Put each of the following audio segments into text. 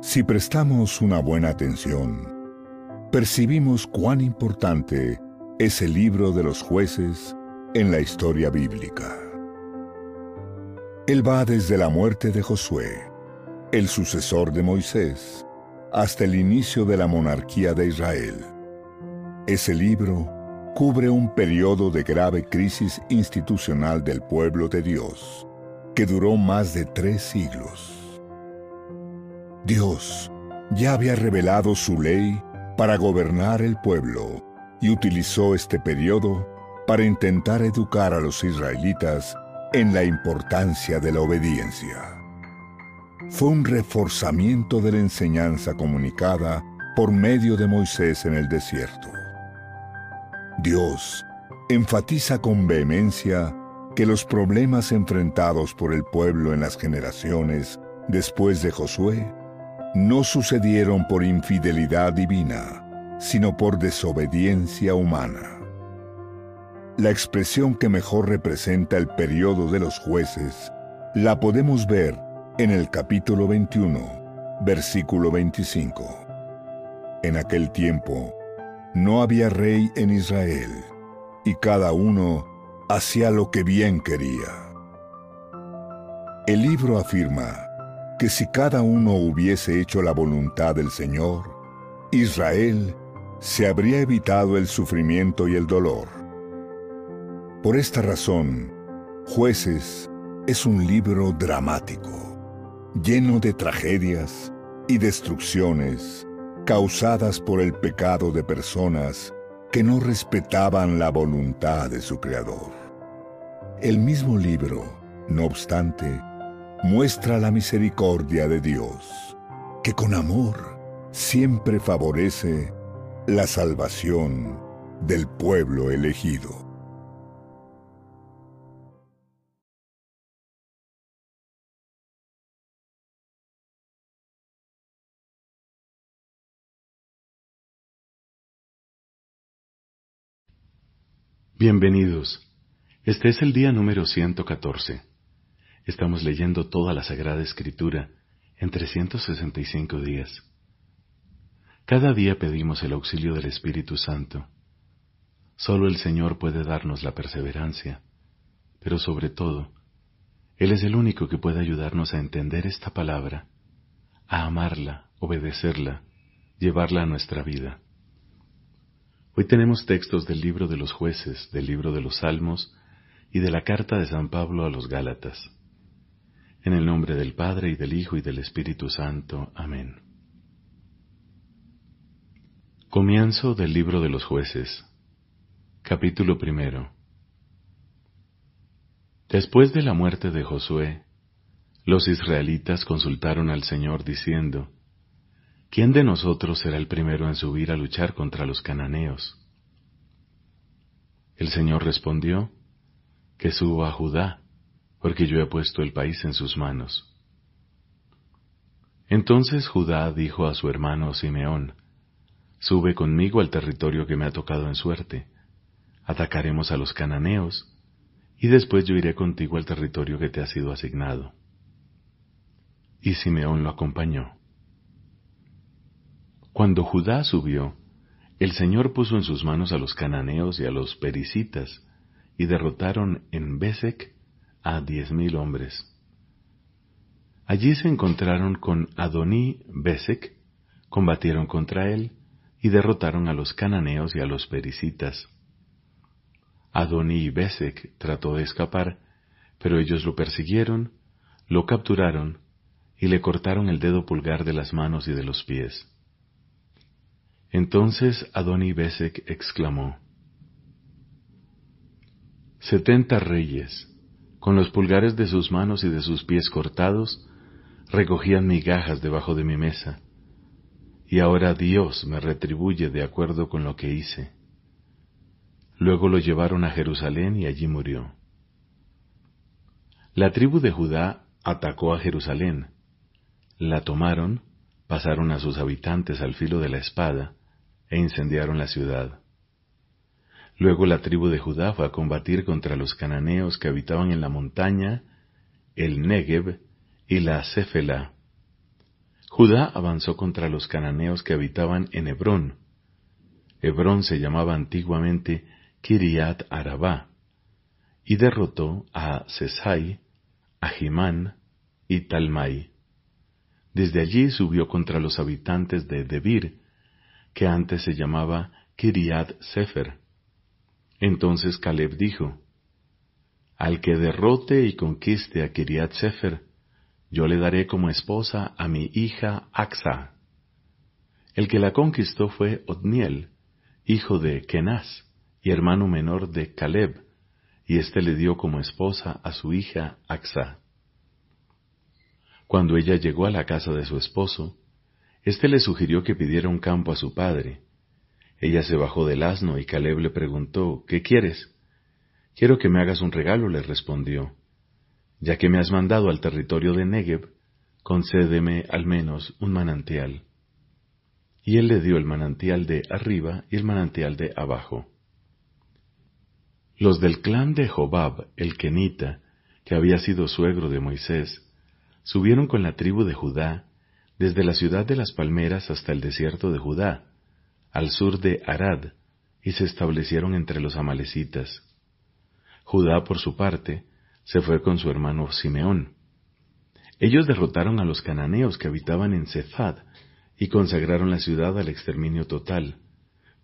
Si prestamos una buena atención, percibimos cuán importante es el libro de los jueces en la historia bíblica. Él va desde la muerte de Josué, el sucesor de Moisés, hasta el inicio de la monarquía de Israel. Ese libro cubre un periodo de grave crisis institucional del pueblo de Dios, que duró más de tres siglos. Dios ya había revelado su ley para gobernar el pueblo y utilizó este periodo para intentar educar a los israelitas en la importancia de la obediencia. Fue un reforzamiento de la enseñanza comunicada por medio de Moisés en el desierto. Dios enfatiza con vehemencia que los problemas enfrentados por el pueblo en las generaciones después de Josué no sucedieron por infidelidad divina, sino por desobediencia humana. La expresión que mejor representa el periodo de los jueces la podemos ver en el capítulo 21, versículo 25. En aquel tiempo, no había rey en Israel, y cada uno hacía lo que bien quería. El libro afirma que si cada uno hubiese hecho la voluntad del Señor, Israel se habría evitado el sufrimiento y el dolor. Por esta razón, Jueces es un libro dramático, lleno de tragedias y destrucciones causadas por el pecado de personas que no respetaban la voluntad de su Creador. El mismo libro, no obstante, muestra la misericordia de Dios, que con amor siempre favorece la salvación del pueblo elegido. Bienvenidos. Este es el día número 114. Estamos leyendo toda la Sagrada Escritura en 365 días. Cada día pedimos el auxilio del Espíritu Santo. Solo el Señor puede darnos la perseverancia, pero sobre todo, Él es el único que puede ayudarnos a entender esta palabra, a amarla, obedecerla, llevarla a nuestra vida. Hoy tenemos textos del libro de los jueces, del libro de los salmos y de la carta de San Pablo a los Gálatas. En el nombre del Padre y del Hijo y del Espíritu Santo. Amén. Comienzo del libro de los jueces. Capítulo primero. Después de la muerte de Josué, los israelitas consultaron al Señor diciendo, ¿quién de nosotros será el primero en subir a luchar contra los cananeos? El Señor respondió, que suba a Judá, porque yo he puesto el país en sus manos. Entonces Judá dijo a su hermano Simeón, Sube conmigo al territorio que me ha tocado en suerte, atacaremos a los cananeos, y después yo iré contigo al territorio que te ha sido asignado. Y Simeón lo acompañó. Cuando Judá subió, el Señor puso en sus manos a los cananeos y a los pericitas, y derrotaron en Besek a diez mil hombres. Allí se encontraron con Adoní Besek, combatieron contra él, y derrotaron a los cananeos y a los pericitas. Adoní Besek trató de escapar, pero ellos lo persiguieron, lo capturaron y le cortaron el dedo pulgar de las manos y de los pies. Entonces Adoni Besek exclamó, Setenta reyes, con los pulgares de sus manos y de sus pies cortados, recogían migajas debajo de mi mesa, y ahora Dios me retribuye de acuerdo con lo que hice. Luego lo llevaron a Jerusalén y allí murió. La tribu de Judá atacó a Jerusalén, la tomaron, pasaron a sus habitantes al filo de la espada, e incendiaron la ciudad. Luego la tribu de Judá fue a combatir contra los cananeos que habitaban en la montaña, el Negev y la Céfela. Judá avanzó contra los cananeos que habitaban en Hebrón. Hebrón se llamaba antiguamente Kiriat Arabá, y derrotó a Sesai, a Jimán y Talmai. Desde allí subió contra los habitantes de Debir, que antes se llamaba Kiriat Sefer. Entonces Caleb dijo, Al que derrote y conquiste a Kiriat Sefer, yo le daré como esposa a mi hija Axa. El que la conquistó fue Otniel, hijo de Kenaz y hermano menor de Caleb, y éste le dio como esposa a su hija Axa. Cuando ella llegó a la casa de su esposo, éste le sugirió que pidiera un campo a su padre. Ella se bajó del asno y Caleb le preguntó, ¿Qué quieres? Quiero que me hagas un regalo, le respondió. Ya que me has mandado al territorio de Negev, concédeme al menos un manantial. Y él le dio el manantial de arriba y el manantial de abajo. Los del clan de Jobab, el Kenita, que había sido suegro de Moisés, subieron con la tribu de Judá desde la ciudad de las palmeras hasta el desierto de Judá, al sur de Arad, y se establecieron entre los amalecitas. Judá, por su parte, se fue con su hermano Simeón. Ellos derrotaron a los cananeos que habitaban en Cephad y consagraron la ciudad al exterminio total.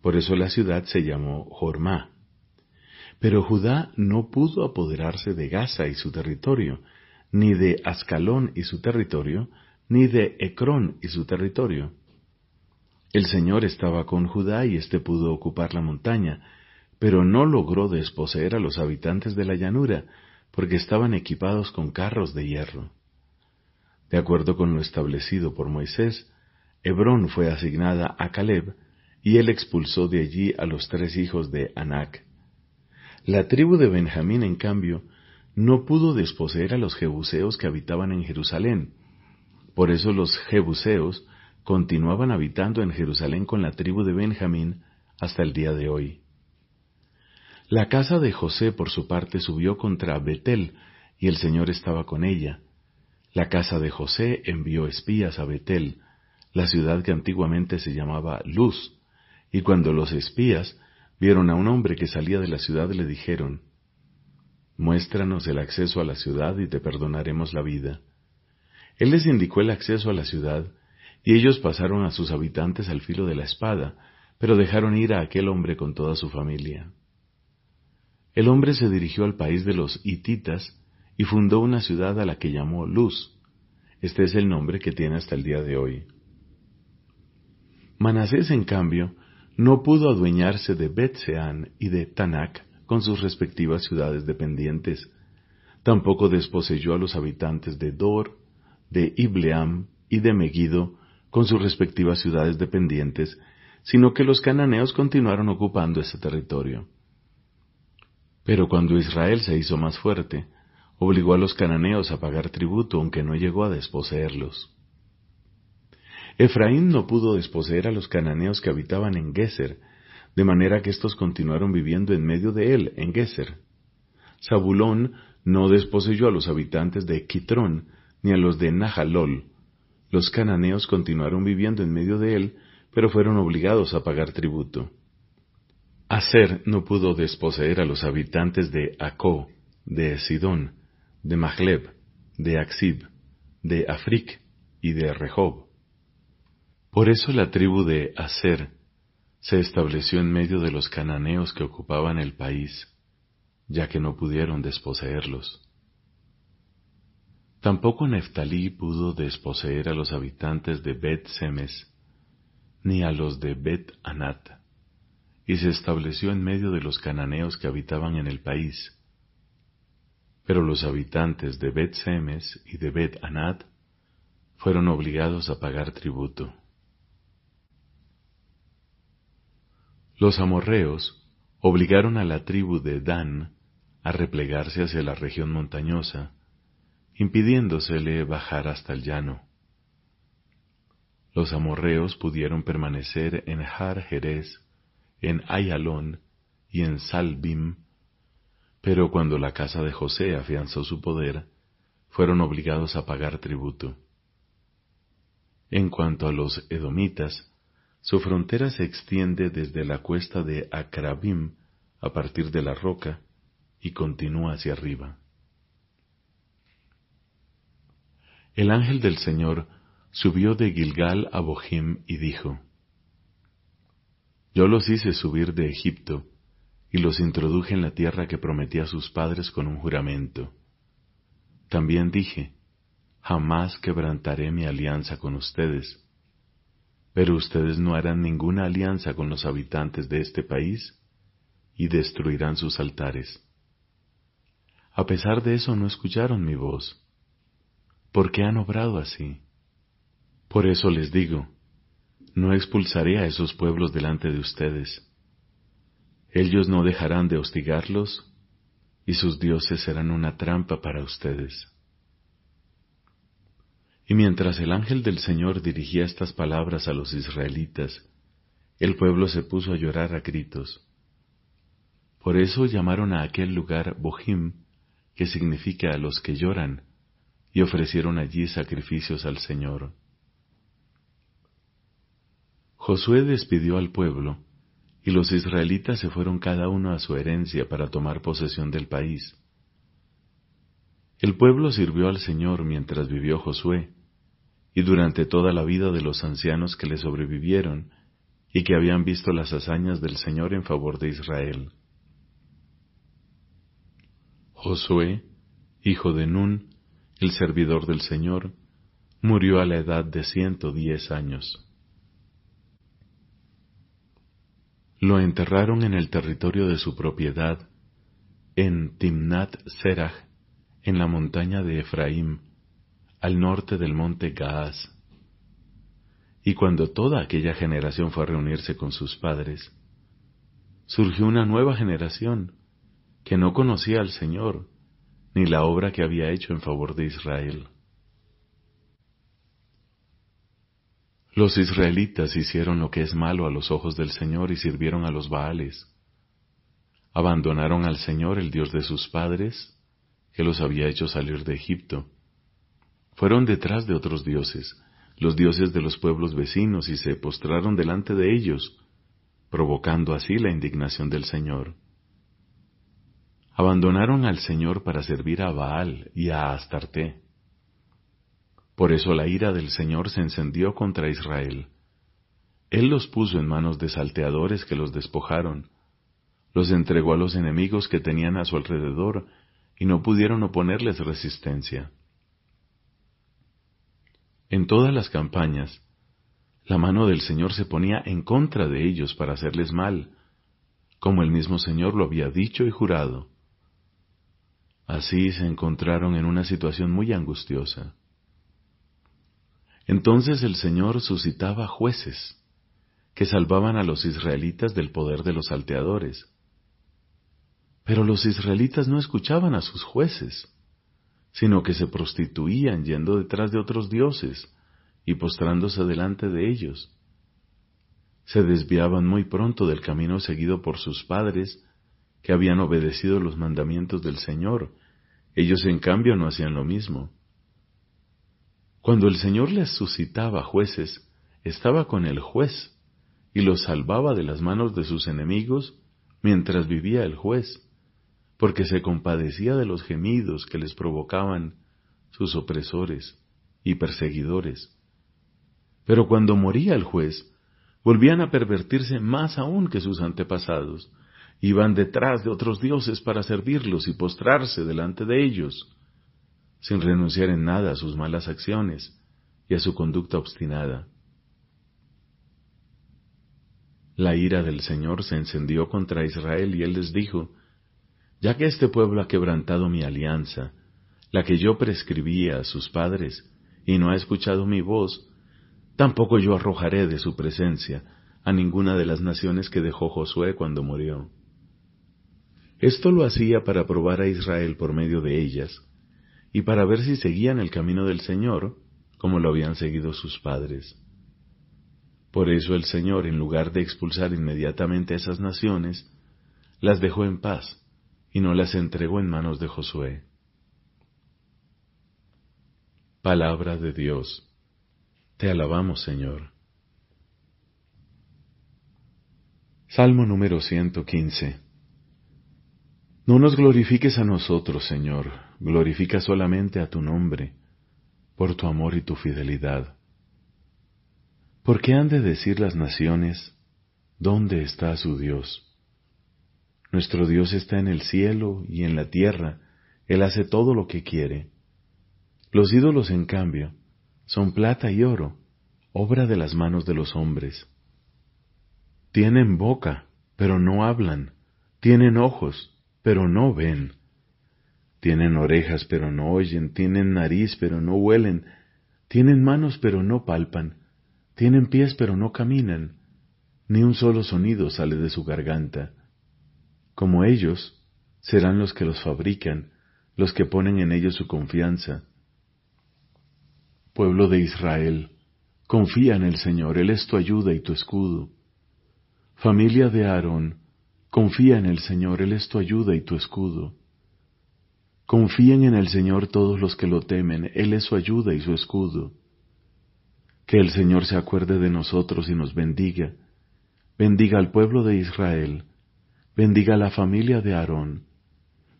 Por eso la ciudad se llamó Jormá. Pero Judá no pudo apoderarse de Gaza y su territorio, ni de Ascalón y su territorio, ni de Ecrón y su territorio. El Señor estaba con Judá y éste pudo ocupar la montaña, pero no logró desposeer a los habitantes de la llanura, porque estaban equipados con carros de hierro. De acuerdo con lo establecido por Moisés, Hebrón fue asignada a Caleb, y él expulsó de allí a los tres hijos de Anac. La tribu de Benjamín, en cambio, no pudo desposeer a los jebuseos que habitaban en Jerusalén. Por eso los jebuseos continuaban habitando en Jerusalén con la tribu de Benjamín hasta el día de hoy. La casa de José, por su parte, subió contra Betel, y el Señor estaba con ella. La casa de José envió espías a Betel, la ciudad que antiguamente se llamaba Luz, y cuando los espías vieron a un hombre que salía de la ciudad le dijeron, Muéstranos el acceso a la ciudad y te perdonaremos la vida. Él les indicó el acceso a la ciudad, y ellos pasaron a sus habitantes al filo de la espada, pero dejaron ir a aquel hombre con toda su familia. El hombre se dirigió al país de los hititas y fundó una ciudad a la que llamó Luz. Este es el nombre que tiene hasta el día de hoy. Manasés, en cambio, no pudo adueñarse de Bet-Sean y de Tanak con sus respectivas ciudades dependientes. Tampoco desposeyó a los habitantes de Dor, de Ibleam y de Megiddo con sus respectivas ciudades dependientes, sino que los cananeos continuaron ocupando ese territorio. Pero cuando Israel se hizo más fuerte, obligó a los cananeos a pagar tributo aunque no llegó a desposeerlos. Efraín no pudo desposeer a los cananeos que habitaban en Geser, de manera que éstos continuaron viviendo en medio de él, en Geser. Zabulón no desposeyó a los habitantes de Quitrón, ni a los de Nahalol. Los cananeos continuaron viviendo en medio de él, pero fueron obligados a pagar tributo. Aser no pudo desposeer a los habitantes de Acó, de Sidón, de Mahleb, de Axib, de Afric y de Rehob. Por eso la tribu de Aser se estableció en medio de los cananeos que ocupaban el país, ya que no pudieron desposeerlos. Tampoco Neftalí pudo desposeer a los habitantes de Bet Semes, ni a los de Bet Anat y se estableció en medio de los cananeos que habitaban en el país. Pero los habitantes de Bet Semes y de Bet Anat fueron obligados a pagar tributo. Los amorreos obligaron a la tribu de Dan a replegarse hacia la región montañosa, impidiéndosele bajar hasta el llano. Los amorreos pudieron permanecer en Har Jerez en Ayalón y en Salbim, pero cuando la casa de José afianzó su poder, fueron obligados a pagar tributo. En cuanto a los edomitas, su frontera se extiende desde la cuesta de Akrabim a partir de la roca y continúa hacia arriba. El ángel del Señor subió de Gilgal a Bohim y dijo, Yo los hice subir de Egipto y los introduje en la tierra que prometí a sus padres con un juramento. También dije, Jamás quebrantaré mi alianza con ustedes, pero ustedes no harán ninguna alianza con los habitantes de este país y destruirán sus altares. A pesar de eso no escucharon mi voz. ¿Por qué han obrado así? Por eso les digo, no expulsaré a esos pueblos delante de ustedes. Ellos no dejarán de hostigarlos y sus dioses serán una trampa para ustedes. Y mientras el ángel del Señor dirigía estas palabras a los israelitas, el pueblo se puso a llorar a gritos. Por eso llamaron a aquel lugar Bohim, que significa a los que lloran, y ofrecieron allí sacrificios al Señor. Josué despidió al pueblo, y los israelitas se fueron cada uno a su herencia para tomar posesión del país. El pueblo sirvió al Señor mientras vivió Josué, y durante toda la vida de los ancianos que le sobrevivieron y que habían visto las hazañas del Señor en favor de Israel. Josué, hijo de Nun, el servidor del Señor, murió a la edad de ciento diez años. Lo enterraron en el territorio de su propiedad, en Timnat Serach, en la montaña de Efraín, al norte del monte Gaaz. Y cuando toda aquella generación fue a reunirse con sus padres, surgió una nueva generación que no conocía al Señor ni la obra que había hecho en favor de Israel. Los israelitas hicieron lo que es malo a los ojos del Señor y sirvieron a los Baales. Abandonaron al Señor, el Dios de sus padres, que los había hecho salir de Egipto. Fueron detrás de otros dioses, los dioses de los pueblos vecinos, y se postraron delante de ellos, provocando así la indignación del Señor. Abandonaron al Señor para servir a Baal y a Astarte. Por eso la ira del Señor se encendió contra Israel. Él los puso en manos de salteadores que los despojaron, los entregó a los enemigos que tenían a su alrededor y no pudieron oponerles resistencia. En todas las campañas, la mano del Señor se ponía en contra de ellos para hacerles mal, como el mismo Señor lo había dicho y jurado. Así se encontraron en una situación muy angustiosa. Entonces el Señor suscitaba jueces que salvaban a los israelitas del poder de los salteadores. Pero los israelitas no escuchaban a sus jueces, sino que se prostituían yendo detrás de otros dioses y postrándose delante de ellos. Se desviaban muy pronto del camino seguido por sus padres, que habían obedecido los mandamientos del Señor. Ellos en cambio no hacían lo mismo. Cuando el Señor les suscitaba jueces, estaba con el juez y los salvaba de las manos de sus enemigos mientras vivía el juez, porque se compadecía de los gemidos que les provocaban sus opresores y perseguidores. Pero cuando moría el juez, volvían a pervertirse más aún que sus antepasados, iban detrás de otros dioses para servirlos y postrarse delante de ellos, sin renunciar en nada a sus malas acciones y a su conducta obstinada. La ira del Señor se encendió contra Israel y él les dijo, ya que este pueblo ha quebrantado mi alianza, la que yo prescribía a sus padres, y no ha escuchado mi voz, tampoco yo arrojaré de su presencia a ninguna de las naciones que dejó Josué cuando murió. Esto lo hacía para probar a Israel por medio de ellas, y para ver si seguían el camino del Señor, como lo habían seguido sus padres. Por eso el Señor, en lugar de expulsar inmediatamente a esas naciones, las dejó en paz y no las entregó en manos de Josué. Palabra de Dios. Te alabamos, Señor. Salmo número 115. No nos glorifiques a nosotros, Señor, glorifica solamente a tu nombre, por tu amor y tu fidelidad. ¿Por qué han de decir las naciones, ¿dónde está su Dios? Nuestro Dios está en el cielo y en la tierra, Él hace todo lo que quiere. Los ídolos, en cambio, son plata y oro, obra de las manos de los hombres. Tienen boca, pero no hablan. Tienen ojos, pero no ven. Tienen orejas, pero no oyen. Tienen nariz, pero no huelen. Tienen manos, pero no palpan. Tienen pies, pero no caminan. Ni un solo sonido sale de su garganta. Como ellos, serán los que los fabrican, los que ponen en ellos su confianza. Pueblo de Israel, confía en el Señor, Él es tu ayuda y tu escudo. Familia de Aarón, confía en el Señor, Él es tu ayuda y tu escudo. Confíen en el Señor todos los que lo temen, Él es su ayuda y su escudo. Que el Señor se acuerde de nosotros y nos bendiga. Bendiga al pueblo de Israel, bendiga a la familia de Aarón,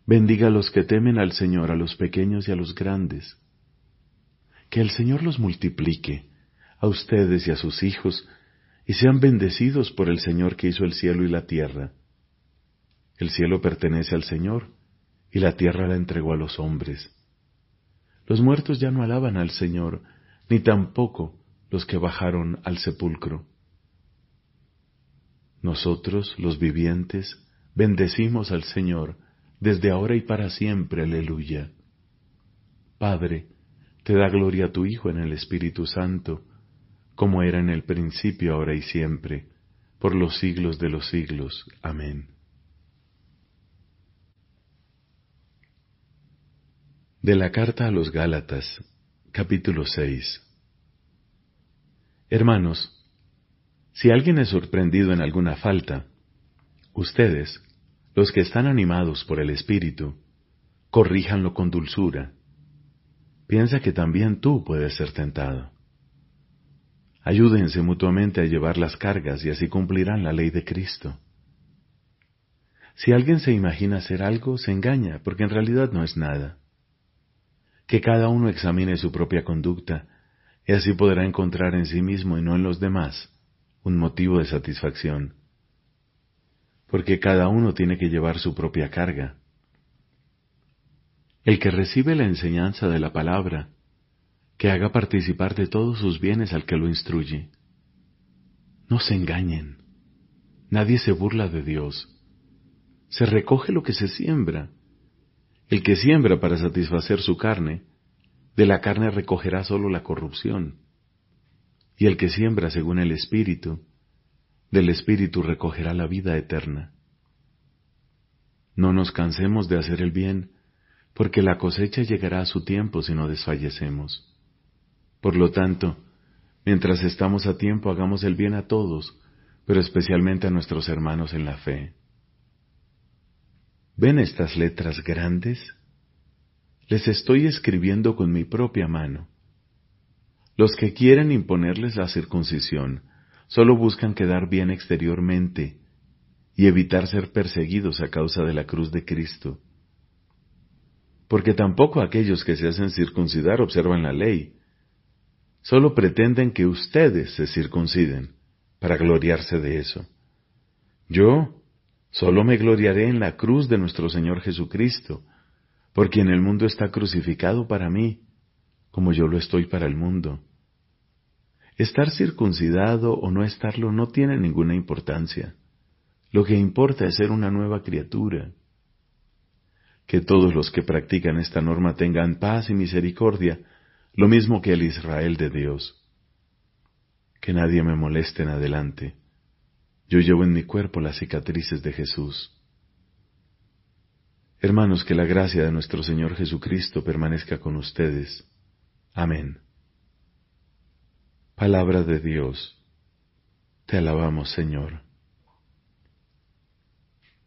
bendiga a los que temen al Señor, a los pequeños y a los grandes. Que el Señor los multiplique, a ustedes y a sus hijos, y sean bendecidos por el Señor que hizo el cielo y la tierra. El cielo pertenece al Señor, y la tierra la entregó a los hombres. Los muertos ya no alaban al Señor, ni tampoco los que bajaron al sepulcro. Nosotros, los vivientes, bendecimos al Señor, desde ahora y para siempre, aleluya. Padre, te da gloria a tu Hijo en el Espíritu Santo, como era en el principio, ahora y siempre, por los siglos de los siglos. Amén. De la carta a los Gálatas, capítulo 6. Hermanos, si alguien es sorprendido en alguna falta, ustedes, los que están animados por el Espíritu, corríjanlo con dulzura. Piensa que también tú puedes ser tentado. Ayúdense mutuamente a llevar las cargas y así cumplirán la ley de Cristo. Si alguien se imagina hacer algo, se engaña, porque en realidad no es nada. Que cada uno examine su propia conducta, y así podrá encontrar en sí mismo y no en los demás un motivo de satisfacción. Porque cada uno tiene que llevar su propia carga. El que recibe la enseñanza de la palabra que haga participar de todos sus bienes al que lo instruye. No se engañen. Nadie se burla de Dios. Se recoge lo que se siembra. El que siembra para satisfacer su carne, de la carne recogerá solo la corrupción. Y el que siembra según el Espíritu, del Espíritu recogerá la vida eterna. No nos cansemos de hacer el bien, porque la cosecha llegará a su tiempo si no desfallecemos. Por lo tanto, mientras estamos a tiempo, hagamos el bien a todos, pero especialmente a nuestros hermanos en la fe. ¿Ven estas letras grandes? Les estoy escribiendo con mi propia mano. Los que quieren imponerles la circuncisión solo buscan quedar bien exteriormente y evitar ser perseguidos a causa de la cruz de Cristo. Porque tampoco aquellos que se hacen circuncidar observan la ley, Solo pretenden que ustedes se circunciden para gloriarse de eso. Yo solo me gloriaré en la cruz de nuestro Señor Jesucristo, por quien el mundo está crucificado para mí, como yo lo estoy para el mundo. Estar circuncidado o no estarlo no tiene ninguna importancia. Lo que importa es ser una nueva criatura. Que todos los que practican esta norma tengan paz y misericordia, lo mismo que el Israel de Dios. Que nadie me moleste en adelante. Yo llevo en mi cuerpo las cicatrices de Jesús. Hermanos, que la gracia de nuestro Señor Jesucristo permanezca con ustedes. Amén. Palabra de Dios. Te alabamos, Señor.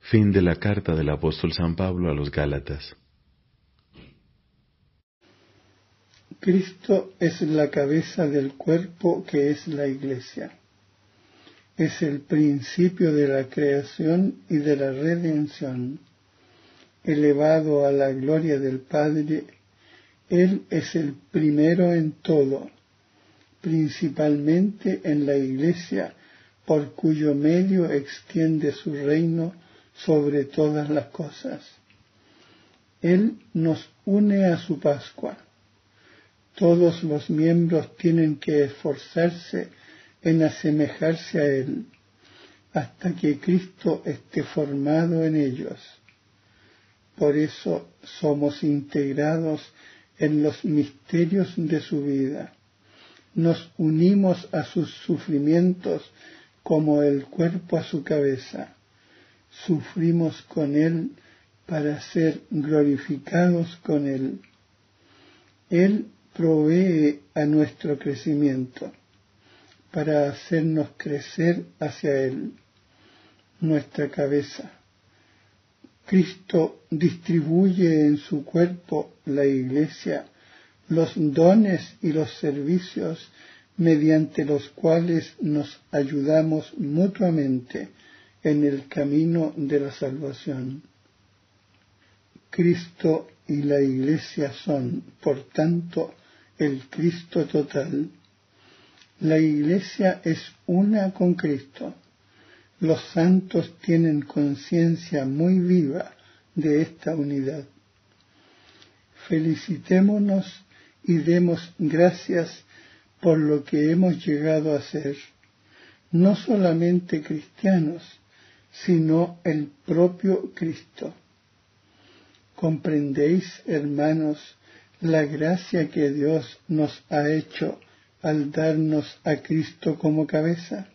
Fin de la carta del apóstol San Pablo a los Gálatas. Cristo es la cabeza del cuerpo que es la iglesia. Es el principio de la creación y de la redención. Elevado a la gloria del Padre, Él es el primero en todo, principalmente en la iglesia, por cuyo medio extiende su reino sobre todas las cosas. Él nos une a su Pascua todos los miembros tienen que esforzarse en asemejarse a Él, hasta que Cristo esté formado en ellos. Por eso somos integrados en los misterios de su vida. Nos unimos a sus sufrimientos como el cuerpo a su cabeza. Sufrimos con Él para ser glorificados con Él. Él provee a nuestro crecimiento para hacernos crecer hacia Él, nuestra cabeza. Cristo distribuye en su cuerpo, la Iglesia, los dones y los servicios mediante los cuales nos ayudamos mutuamente en el camino de la salvación. Cristo y la Iglesia son, por tanto, el Cristo total. La Iglesia es una con Cristo. Los santos tienen conciencia muy viva de esta unidad. Felicitémonos y demos gracias por lo que hemos llegado a ser, no solamente cristianos, sino el propio Cristo. ¿Comprendéis, hermanos, la gracia que Dios nos ha hecho al darnos a Cristo como cabeza.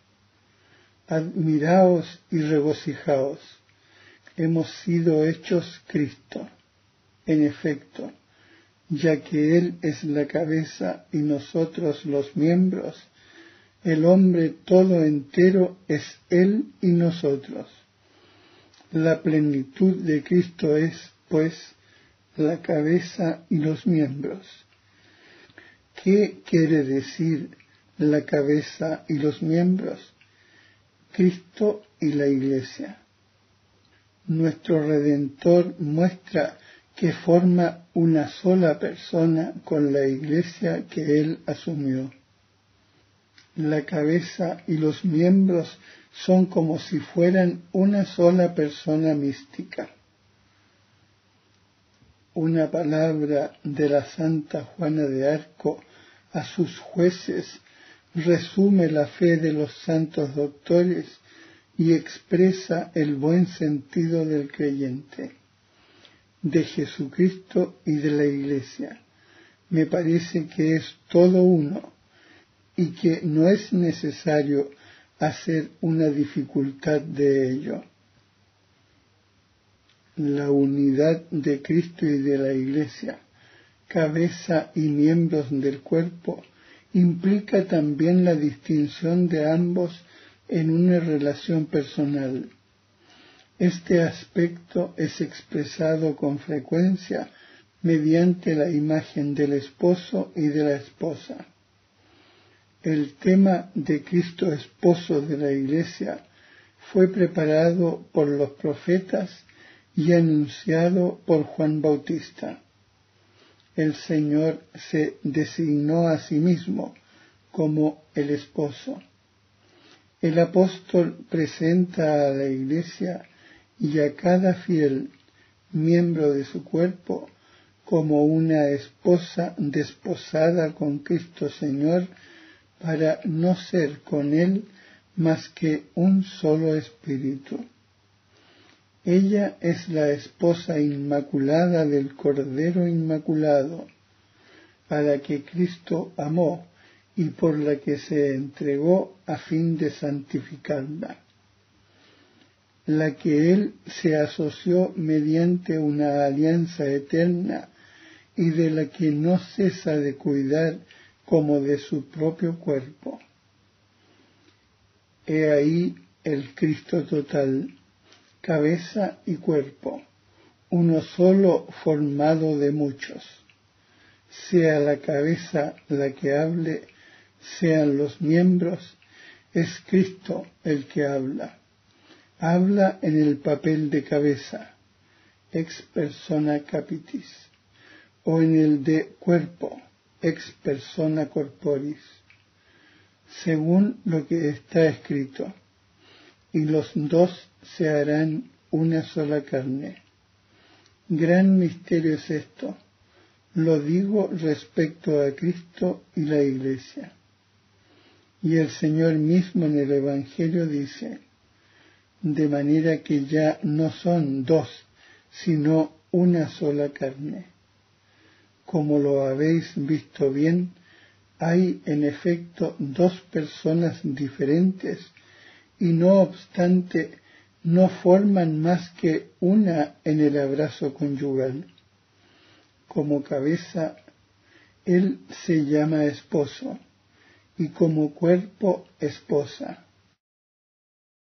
Admiraos y regocijaos. Hemos sido hechos Cristo. En efecto, ya que Él es la cabeza y nosotros los miembros, el hombre todo entero es Él y nosotros. La plenitud de Cristo es, pues, la cabeza y los miembros. ¿Qué quiere decir la cabeza y los miembros? Cristo y la Iglesia. Nuestro Redentor muestra que forma una sola persona con la Iglesia que Él asumió. La cabeza y los miembros son como si fueran una sola persona mística una palabra de la Santa Juana de Arco a sus jueces resume la fe de los santos doctores y expresa el buen sentido del creyente, de Jesucristo y de la Iglesia. Me parece que es todo uno y que no es necesario hacer una dificultad de ello la unidad de Cristo y de la Iglesia, cabeza y miembros del cuerpo, implica también la distinción de ambos en una relación personal. Este aspecto es expresado con frecuencia mediante la imagen del esposo y de la esposa. El tema de Cristo esposo de la Iglesia fue preparado por los profetas y anunciado por Juan Bautista. El Señor se designó a sí mismo como el esposo. El apóstol presenta a la iglesia y a cada fiel miembro de su cuerpo como una esposa desposada con Cristo Señor para no ser con Él más que un solo espíritu. Ella es la esposa inmaculada del Cordero Inmaculado, a la que Cristo amó y por la que se entregó a fin de santificarla, la que Él se asoció mediante una alianza eterna y de la que no cesa de cuidar como de su propio cuerpo. He ahí el Cristo total cabeza y cuerpo, uno solo formado de muchos. sea la cabeza la que hable, sean los miembros, es Cristo el que habla. Habla en el papel de cabeza, ex persona capitis, o en el de cuerpo, ex persona corporis, según lo que está escrito, y los dos se harán una sola carne. Gran misterio es esto. Lo digo respecto a Cristo y la Iglesia. Y el Señor mismo en el Evangelio dice, de manera que ya no son dos, sino una sola carne. Como lo habéis visto bien, hay en efecto dos personas diferentes y no obstante no forman más que una en el abrazo conyugal. Como cabeza, él se llama esposo y como cuerpo esposa.